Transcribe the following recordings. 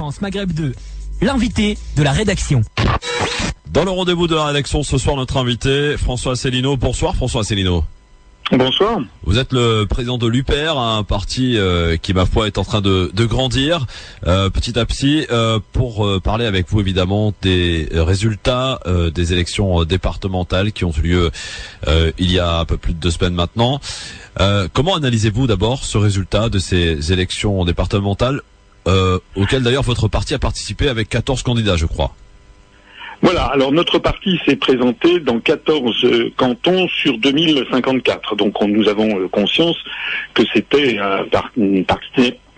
France Maghreb 2, l'invité de la rédaction. Dans le rendez-vous de la rédaction ce soir, notre invité, François Asselineau. Bonsoir François Asselineau. Bonsoir. Vous êtes le président de l'UPR, un parti euh, qui, ma foi, est en train de, grandir euh, petit à petit. Euh, pour parler avec vous, évidemment, des résultats des élections départementales qui ont eu lieu il y a un peu plus de deux semaines maintenant. comment analysez-vous d'abord ce résultat de ces élections départementales, auxquelles d'ailleurs votre parti a participé avec 14 candidats, je crois voilà, alors notre parti s'est présenté dans 14 euh, cantons sur 2054. Donc nous avons euh, conscience que c'était une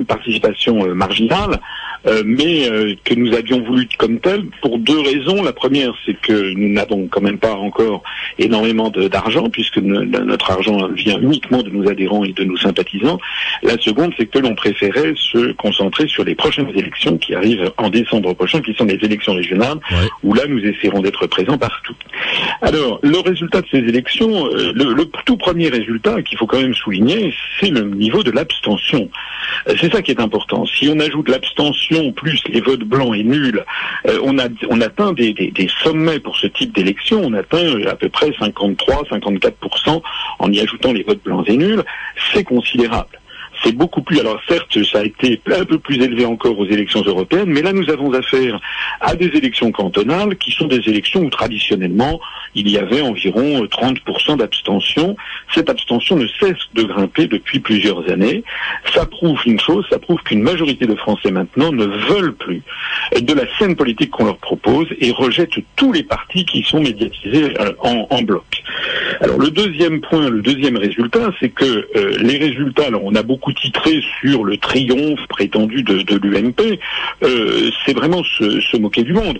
participation euh, marginale. Euh, mais euh, que nous avions voulu comme tel pour deux raisons. La première, c'est que nous n'avons quand même pas encore énormément d'argent, puisque notre argent vient uniquement de nos adhérents et de nos sympathisants. La seconde, c'est que l'on préférait se concentrer sur les prochaines élections qui arrivent en décembre prochain, qui sont les élections régionales, où là, nous essaierons d'être présents partout. Alors, le résultat de ces élections, le, le tout premier résultat qu'il faut quand même souligner, c'est le niveau de l'abstention. C'est ça qui est important. Si on ajoute l'abstention plus les votes blancs et nuls, euh, on atteint des, sommets pour ce type d'élection. On atteint euh, à peu près 53-54% en y ajoutant les votes blancs et nuls. C'est considérable c'est beaucoup plus. Alors certes, ça a été un peu plus élevé encore aux élections européennes, mais là nous avons affaire à des élections cantonales qui sont des élections où traditionnellement il y avait environ 30% d'abstention. Cette abstention ne cesse de grimper depuis plusieurs années. Ça prouve une chose, ça prouve qu'une majorité de Français maintenant ne veulent plus de la scène politique qu'on leur propose et rejettent tous les partis qui sont médiatisés euh, en, bloc. Alors le deuxième point, le deuxième résultat, c'est que euh, les résultats, alors on a beaucoup titré sur le triomphe prétendu de, l'UMP, euh, c'est vraiment se, moquer du monde.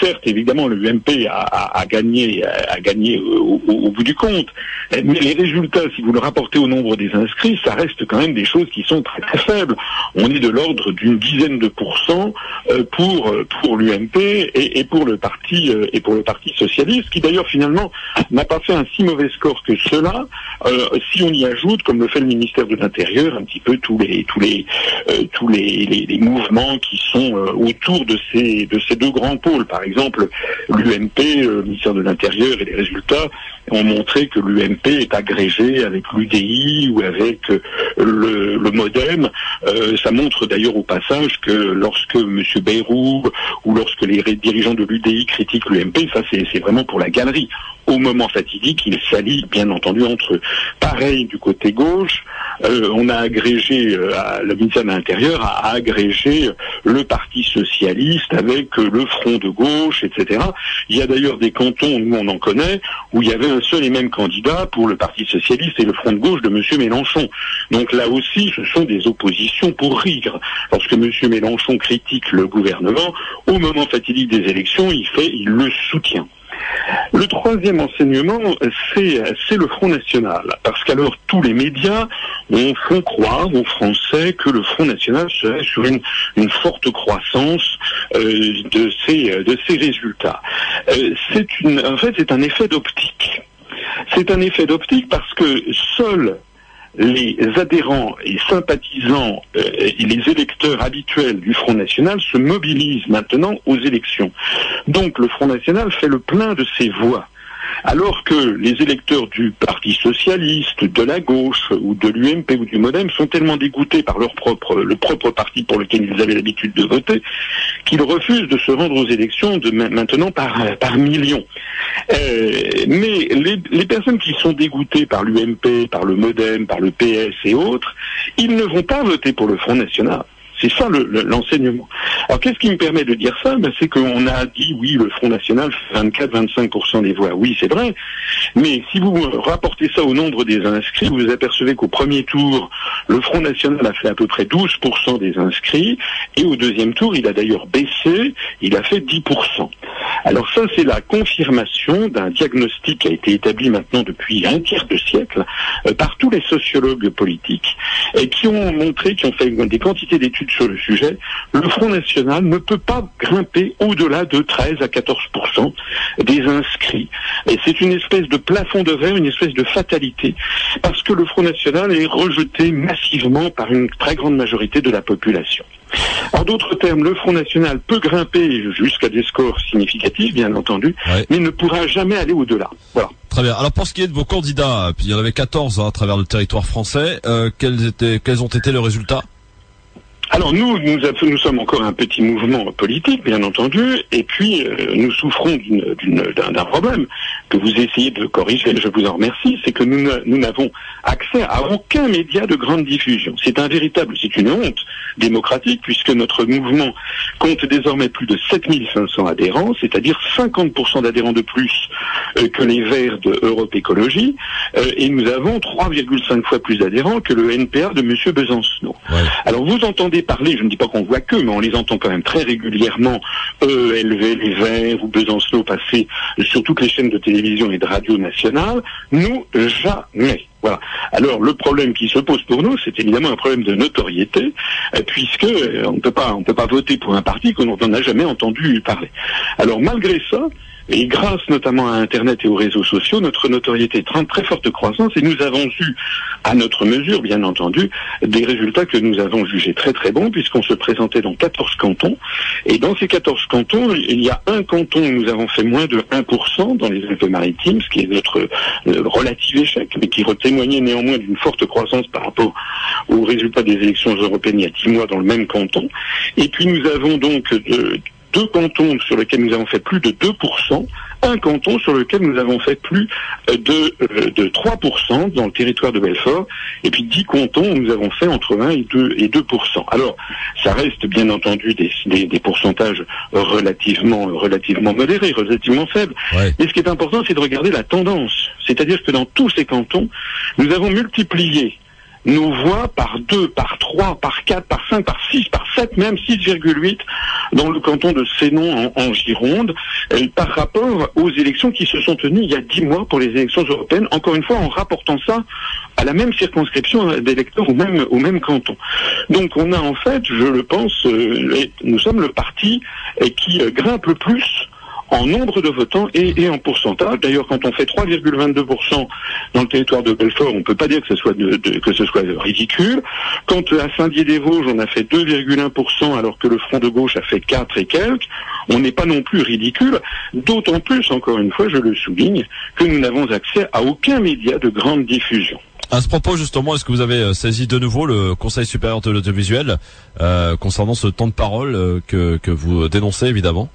certes, évidemment, l'UMP a gagné à, gagner au, bout du compte. Mais les résultats, si vous le rapportez au nombre des inscrits, ça reste quand même des choses qui sont très très faibles. On est de l'ordre d'une dizaine de pourcents euh, pour euh, pour l'UMP et, pour le parti euh, et pour le parti socialiste, qui d'ailleurs finalement n'a pas fait un si mauvais score que cela. si on y ajoute, comme le fait le ministère de l'Intérieur, un petit peu tous les tous les tous les, mouvements qui sont autour de ces de ces deux grands pôles. Par exemple, l'UMP, le ministère de l'Intérieur et les résultats ont montré que l'UMP est agrégé avec l'UDI ou avec euh, le, MoDem. Euh, ça montre d'ailleurs au passage que lorsque M. Bayrou ou lorsque les dirigeants de l'UDI critiquent l'UMP, ça c'est vraiment pour la galerie. Au moment fatidique, il s'allie bien entendu entre eux. Pareil du côté gauche, euh, on a agrégé, le ministère de l'Intérieur a agrégé le Parti socialiste avec le Front de gauche, etc. Il y a d'ailleurs des cantons, nous on en connaît, où il y avait un seul et même candidat pour le Parti socialiste et le Front de gauche de M. Mélenchon. Donc là aussi, ce sont des oppositions pour rire. Lorsque M. Mélenchon critique le gouvernement, au moment fatidique des élections, il fait, il le soutient. Le troisième enseignement, c'est le Front National, parce qu'alors tous les médias ont font croire aux Français que le Front National serait sur une, forte croissance euh, de, ces résultats. Euh, c'est en fait, c'est un effet d'optique. C'est un effet d'optique parce que seuls les adhérents et sympathisants euh, et les électeurs habituels du Front National se mobilisent maintenant aux élections. Donc le Front National fait le plein de ses voix alors que les électeurs du Parti socialiste, de la gauche ou de l'UMP ou du MoDem sont tellement dégoûtés par leur propre, le propre parti pour lequel ils avaient l'habitude de voter qu'ils refusent de se rendre aux élections de maintenant par, millions. Euh, mais les, les personnes qui sont dégoûtées par l'UMP, par le MoDem, par le PS et autres, ils ne vont pas voter pour le Front National. C'est ça l'enseignement. Alors qu'est-ce qui me permet de dire ça? Ben, C'est qu'on a dit oui, le Front National fait 24-25% des voix. Oui, c'est vrai. Mais si vous rapportez ça au nombre des inscrits, vous apercevez qu'au premier tour, le Front National a fait à peu près 12% des inscrits. Et au deuxième tour, il a d'ailleurs baissé, il a fait 10%. Alors ça, c'est la confirmation d'un diagnostic qui a été établi maintenant depuis un tiers de siècle euh, par tous les sociologues politiques et qui ont montré, qui ont fait des quantités d'études sur le sujet, le Front National ne peut pas grimper au-delà de 13 à 14% des inscrits. Et c'est une espèce de plafond de verre, une espèce de fatalité, parce que le Front National est rejeté massivement par une très grande majorité de la population. En d'autres termes, le Front National peut grimper jusqu'à des scores significatifs, bien entendu, mais ne pourra jamais aller au-delà. Voilà. Très bien. Alors pour ce qui est de vos candidats, il y en avait 14 hein, à travers le territoire français, euh, quels, étaient, quels ont été les résultats? Alors nous, nous, sommes encore un petit mouvement politique, bien entendu, et puis euh, nous souffrons d'un problème que vous essayez de corriger, je vous en remercie, c'est que nous n'avons accès à aucun média de grande diffusion. C'est un véritable, c'est une honte démocratique, puisque notre mouvement compte désormais plus de 7500 adhérents, c'est-à-dire 50% d'adhérents de plus euh, que les Verts de Europe Écologie, euh, et nous avons 3,5 fois plus d'adhérents que le NPA de M. Besancenot. Alors vous entendez parler, je ne dis pas qu'on voit que, mais on les entend quand même très régulièrement, eux élever les Verts ou Besancenot passer sur toutes les chaînes de télévision et de radio nationales. Nous, jamais. Voilà. Alors le problème qui se pose pour nous, c'est évidemment un problème de notoriété, euh, puisque euh, on ne peut pas, peut pas voter pour un parti qu'on n'en a jamais entendu parler. Alors malgré ça, et grâce notamment à Internet et aux réseaux sociaux, notre notoriété est en très forte croissance et nous avons eu, à notre mesure bien entendu, des résultats que nous avons jugés très très bons puisqu'on se présentait dans 14 cantons. Et dans ces 14 cantons, il y a un canton où nous avons fait moins de 1% dans les Alpes-Maritimes, ce qui est notre euh, relatif échec, mais qui témoignait néanmoins d'une forte croissance par rapport aux résultats des élections européennes il y a 10 mois dans le même canton. Et puis nous avons donc de, deux cantons sur lesquels nous avons fait plus de 2%, un canton sur lequel nous avons fait plus de, euh, de 3% dans le territoire de Belfort, et puis 10 cantons où nous avons fait entre 1 et 2, et 2%. Alors, ça reste bien entendu des, des, pourcentages relativement, relativement modérés, relativement faibles. Mais ce qui est important, c'est de regarder la tendance. C'est-à-dire que dans tous ces cantons, nous avons multiplié nous voit par 2, par 3, par 4, par 5, par 6, par 7, même 6,8 dans le canton de Sénon en, Gironde, euh, par rapport aux élections qui se sont tenues il y a 10 mois pour les élections européennes, encore une fois en rapportant ça à la même circonscription d'électeurs au même, au même canton. Donc on a en fait, je le pense, euh, nous sommes le parti euh, qui grimpe le plus en nombre de votants et, en pourcentage. D'ailleurs, quand on fait 3,22% dans le territoire de Belfort, on ne peut pas dire que ce soit, que ce soit ridicule. Quand à Saint-Dié-des-Vosges, on a fait 2,1% alors que le Front de gauche a fait 4 et quelques, on n'est pas non plus ridicule. D'autant plus, encore une fois, je le souligne, que nous n'avons accès à aucun média de grande diffusion. À ce propos, justement, est-ce que vous avez euh, saisi de nouveau le Conseil supérieur de l'audiovisuel euh, concernant ce temps de parole euh, que, que vous dénoncez, évidemment?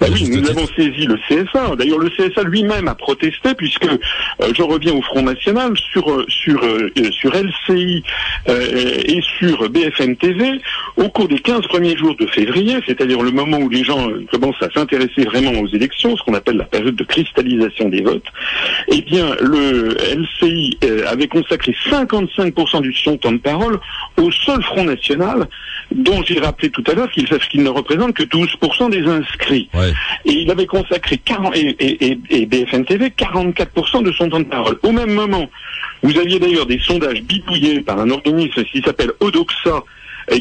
Bah oui, nous avons saisi le CSA. D'ailleurs, le CSA lui-même a protesté puisque euh, je reviens au Front National sur euh, sur euh, sur LCI et sur BFM TV au cours des 15 premiers jours de février, c'est-à-dire le moment où les gens commencent à s'intéresser vraiment aux élections, ce qu'on appelle la période de cristallisation des votes. Eh bien, le LCI avait consacré 55% du son temps de parole au seul Front National, dont j'ai rappelé tout à l'heure qu'il qu'il ne représente que 12% des inscrits. Et il avait consacré 40, et, et, et, BFM TV 44% de son temps de parole. Au même moment, vous aviez d'ailleurs des sondages bidouillés par un organisme qui s'appelle Odoxa,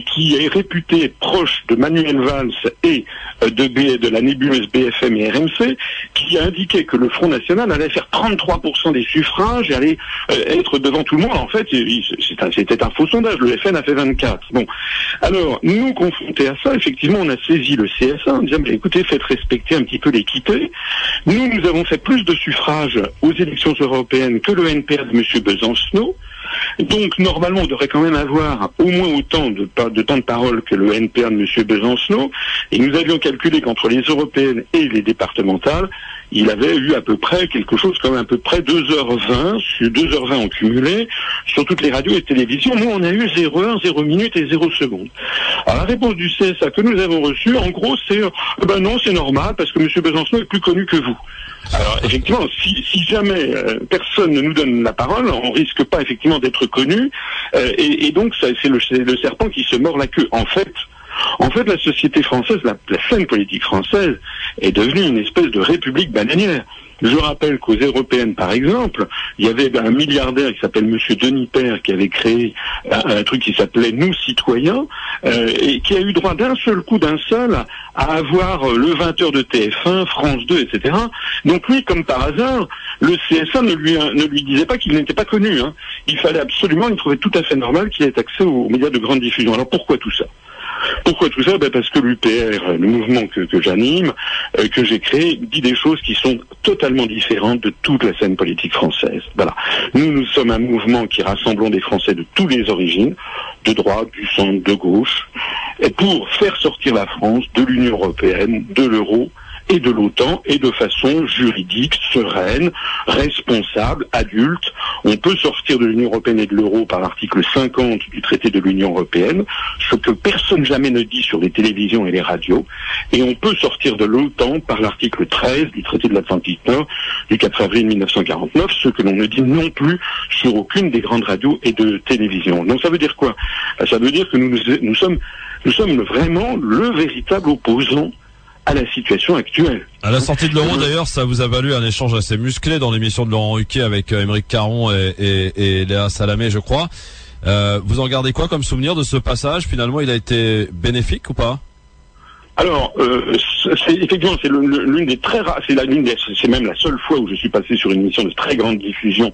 qui est réputé proche de Manuel Valls et euh, de, de la nébuleuse BFM et RMC, qui a indiqué que le Front National allait faire 33% des suffrages et allait euh, être devant tout le monde. En fait, c'était un, faux sondage. Le FN a fait 24. Bon, alors nous confrontés à ça, effectivement, on a saisi le CSA en disant écoutez, faites respecter un petit peu l'équité. Nous, nous avons fait plus de suffrages aux élections européennes que le NPR de M. Besancenot. Donc normalement, on devrait quand même avoir au moins autant de, temps de parole que le NPA de M. Besancenot. Et nous avions calculé qu'entre les européennes et les départementales, il avait eu à peu près quelque chose comme à peu près 2h20, 2h20 en cumulé, sur toutes les radios et télévisions. Nous, on a eu 0 0 minutes et 0 secondes. Alors la réponse du CSA que nous avons reçue, en gros, c'est euh, ben non, c'est normal, parce que M. Besancenot est plus connu que vous. Alors effectivement, si, jamais euh, personne ne nous donne la parole, on risque pas effectivement d'être connu, euh, et, et, donc c'est le, le, serpent qui se mord la queue. En fait, en fait, la société française, la, scène politique française, est devenue une espèce de république bananière. Je rappelle qu'aux européennes, par exemple, il y avait un milliardaire qui s'appelle Monsieur Denis Père qui avait créé un, truc qui s'appelait Nous citoyens euh, et qui a eu droit d'un seul coup, d'un seul, à avoir le 20h de TF1, France 2, etc. Donc lui, comme par hasard, le CSA ne lui, ne lui disait pas qu'il n'était pas connu. Hein. Il fallait absolument, il trouvait tout à fait normal qu'il ait accès aux médias de grande diffusion. Alors pourquoi tout ça? Pourquoi tout ça? Ben Parce que l'UPR, le mouvement que, j'anime, euh, que j'ai créé, dit des choses qui sont totalement différentes de toute la scène politique française. Voilà. Nous, nous sommes un mouvement qui rassemblons des Français de toutes les origines, de droite, du centre, de gauche, pour faire sortir la France de l'Union européenne, de l'euro, et de l'OTAN et de façon juridique, sereine, responsable, adulte. On peut sortir de l'Union européenne et de l'euro par l'article 50 du traité de l'Union européenne, ce que personne jamais ne dit sur les télévisions et les radios, et on peut sortir de l'OTAN par l'article 13 du traité de l'Atlantique Nord du 4 avril 1949, ce que l'on ne dit non plus sur aucune des grandes radios et de télévision. Donc ça veut dire quoi? Ça veut dire que nous, nous sommes vraiment le véritable opposant à la situation actuelle. À la sortie de l'euro d'ailleurs, ça vous a valu un échange assez musclé dans l'émission de Laurent Ruquier avec euh, Émeric Caron et, et, et, Léa Salamé, je crois. Euh, vous en gardez quoi comme souvenir de ce passage? Finalement, il a été bénéfique ou pas? Alors, euh, c'est effectivement c'est l'une des très rares, c'est l'une c'est même la seule fois où je suis passé sur une émission de très grande diffusion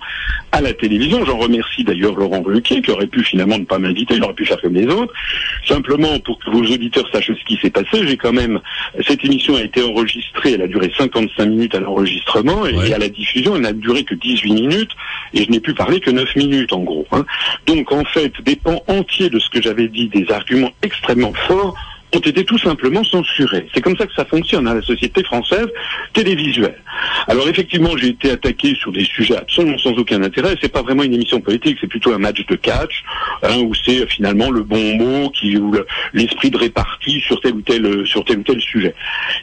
à la télévision. J'en remercie d'ailleurs Laurent Ruquier qui aurait pu finalement ne pas m'inviter, il aurait pu faire comme les autres. Simplement pour que vos auditeurs sachent ce qui s'est passé, j'ai quand même cette émission a été enregistrée, elle a duré 55 minutes à l'enregistrement et, à la diffusion, elle n'a duré que 18 minutes et je n'ai pu parler que 9 minutes en gros. Hein. Donc en fait, des pans entiers de ce que j'avais dit, des arguments extrêmement forts ont été tout simplement censurés. C'est comme ça que ça fonctionne hein, la société française télévisuelle. Alors effectivement, j'ai été attaqué sur des sujets absolument sans aucun intérêt. C'est pas vraiment une émission politique, c'est plutôt un match de catch hein, où c'est euh, finalement le bon mot qui ou l'esprit de répartie sur tel ou tel sur tel ou tel sujet.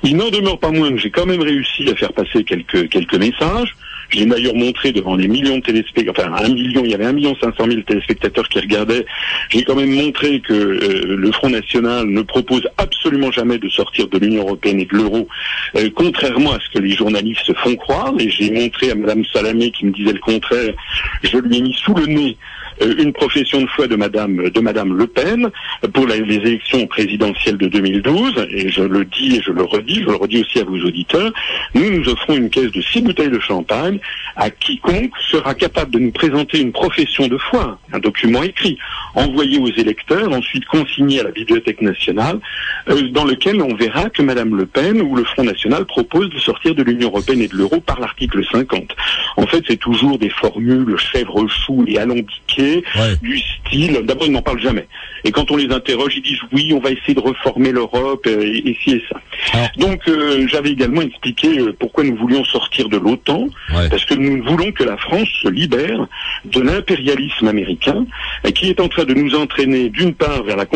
Il n'en demeure pas moins que j'ai quand même réussi à faire passer quelques quelques messages. J'ai d'ailleurs montré devant des millions de téléspectateurs, enfin un million, il y avait un million cinq cent mille téléspectateurs qui regardaient. J'ai quand même montré que euh, le Front National ne propose absolument jamais de sortir de l'Union européenne et de l'euro, euh, contrairement à ce que les journalistes se font croire. Et j'ai montré à Madame Salamé qui me disait le contraire, je lui ai mis sous le nez une profession de foi de Madame de Madame Le Pen pour les élections présidentielles de 2012. Et je le dis et je le redis, je le redis aussi à vos auditeurs. Nous nous offrons une caisse de six bouteilles de champagne à quiconque sera capable de nous présenter une profession de foi, un document écrit, envoyé aux électeurs, ensuite consigné à la Bibliothèque nationale, euh, dans lequel on verra que Madame Le Pen ou le Front National propose de sortir de l'Union européenne et de l'euro par l'article 50. En fait, c'est toujours des formules chèvre-chou et alambiquées du style. D'abord, ils n'en parlent jamais. Et quand on les interroge, ils disent oui, on va essayer de reformer l'Europe euh, et, ci et ça. Donc, euh, j'avais également expliqué euh, pourquoi nous voulions sortir de l'OTAN, parce que nous voulons que la France se libère de l'impérialisme américain, qui est en train de nous entraîner d'une part vers la,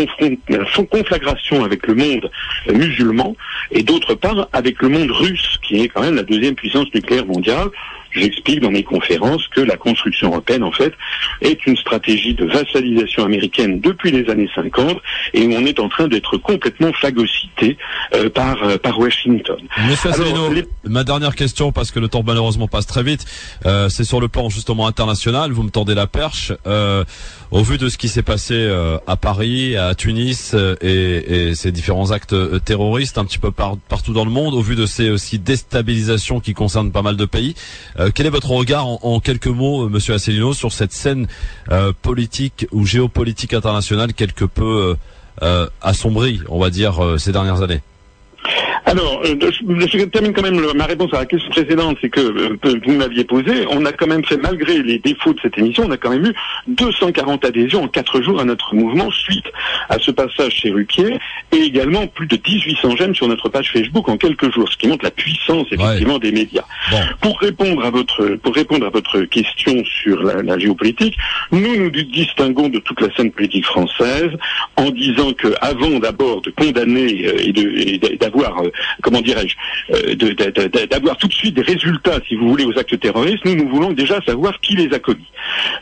la conflagration avec le monde musulman, et d'autre part avec le monde russe, qui est quand même la deuxième puissance nucléaire mondiale j'explique dans mes conférences que la construction européenne, en fait, est une stratégie de vassalisation américaine depuis les années 50 et on est en train d'être complètement phagocyté euh, par, euh, par Washington. Monsieur Alors, ma dernière question, parce que le temps malheureusement passe très vite, euh, c'est sur le plan justement international, vous me tendez la perche. au vu de ce qui s'est passé à Paris, à Tunis et, et, ces différents actes terroristes un petit peu partout dans le monde, au vu de ces aussi déstabilisations qui concernent pas mal de pays, euh, quel est votre regard en, quelques mots, euh, Monsieur Asselineau, sur cette scène euh, politique ou géopolitique internationale quelque peu assombrie, on va dire, ces dernières années? Alors, euh, je, termine quand même ma réponse à la question précédente, c'est que euh, vous m'aviez posé, on a quand même fait, malgré les défauts de cette émission, on a quand même eu 240 adhésions en 4 jours à notre mouvement suite à ce passage chez Ruquier, et également plus de 1800 j'aime sur notre page Facebook en quelques jours, ce qui montre la puissance effectivement des médias. Pour répondre à votre pour répondre à votre question sur la, géopolitique, nous nous distinguons de toute la scène politique française en disant que avant d'abord de condamner euh, et d'avoir comment dirais-je, euh, d'avoir tout de suite des résultats, si vous voulez, aux actes terroristes. Nous, nous voulons déjà savoir qui les a commis.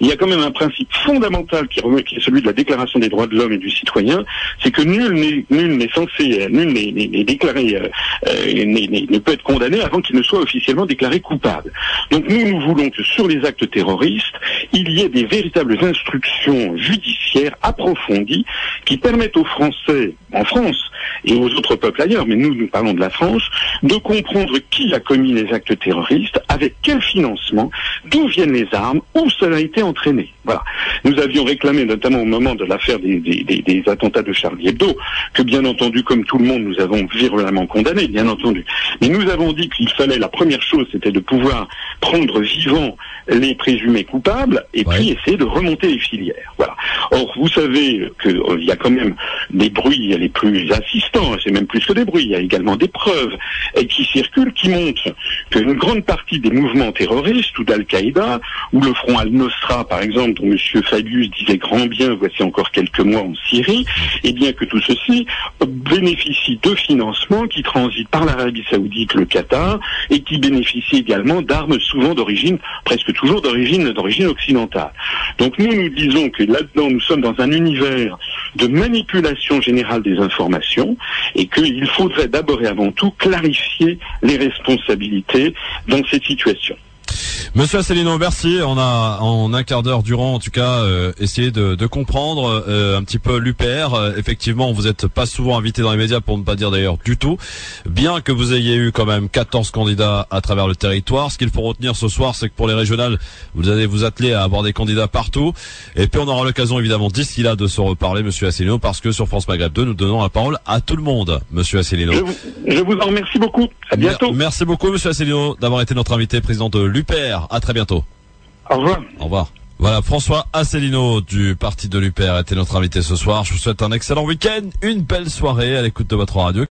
Il y a quand même un principe fondamental qui, qui est celui de la Déclaration des droits de l'homme et du citoyen, c'est que nul n'est censé, nul n'est déclaré, ne peut être condamné avant qu'il ne soit officiellement déclaré coupable. Donc nous, nous voulons que sur les actes terroristes, il y ait des véritables instructions judiciaires approfondies qui permettent aux Français, en France et aux autres peuples ailleurs, mais nous, nous parlons de la France, de comprendre qui a commis les actes terroristes, avec quel financement, d'où viennent les armes, où cela a été entraîné. Voilà. Nous avions réclamé, notamment au moment de l'affaire des, des, attentats de Charlie Hebdo, que bien entendu, comme tout le monde, nous avons virulemment condamné, bien entendu. Mais nous avons dit qu'il fallait, la première chose, c'était de pouvoir prendre vivant les présumés coupables et puis essayer de remonter les filières. Voilà. Or, vous savez qu'il euh, y a quand même des bruits les plus insistants, c'est même plus que des bruits, il y a également des preuves qui circulent qui montrent qu'une grande partie des mouvements terroristes ou d'Al-Qaïda ou le Front Al-Nosra, par exemple, dont M. Fabius disait grand bien voici encore quelques mois en Syrie, et eh bien que tout ceci bénéficie de financements qui transitent par l'Arabie Saoudite, le Qatar, et qui bénéficient également d'armes souvent d'origine presque toujours d'origine d'origine occidentale. Donc nous nous disons que là-dedans nous sommes dans un univers de manipulation générale des informations et qu'il faudrait d'abord et avant tout clarifier les responsabilités dans cette situation. Monsieur Asselineau, merci. On a en un quart d'heure durant, en tout cas, euh, essayé de, de comprendre euh, un petit peu l'UPR. Euh, effectivement, vous n'êtes pas souvent invité dans les médias, pour ne pas dire d'ailleurs du tout. Bien que vous ayez eu quand même 14 candidats à travers le territoire, ce qu'il faut retenir ce soir, c'est que pour les régionales, vous allez vous atteler à avoir des candidats partout. Et puis on aura l'occasion évidemment d'ici là de se reparler, Monsieur Asselineau, parce que sur France Maghreb 2, nous donnons la parole à tout le monde, Monsieur Asselineau. Je vous, en remercie beaucoup. À bientôt. Merci beaucoup, Monsieur Asselineau, d'avoir été notre invité, président de l'UPR. À très bientôt. Au revoir. Au revoir. Voilà, François Asselineau du parti de l'UPR était notre invité ce soir. Je vous souhaite un excellent week-end, une belle soirée à l'écoute de votre radio.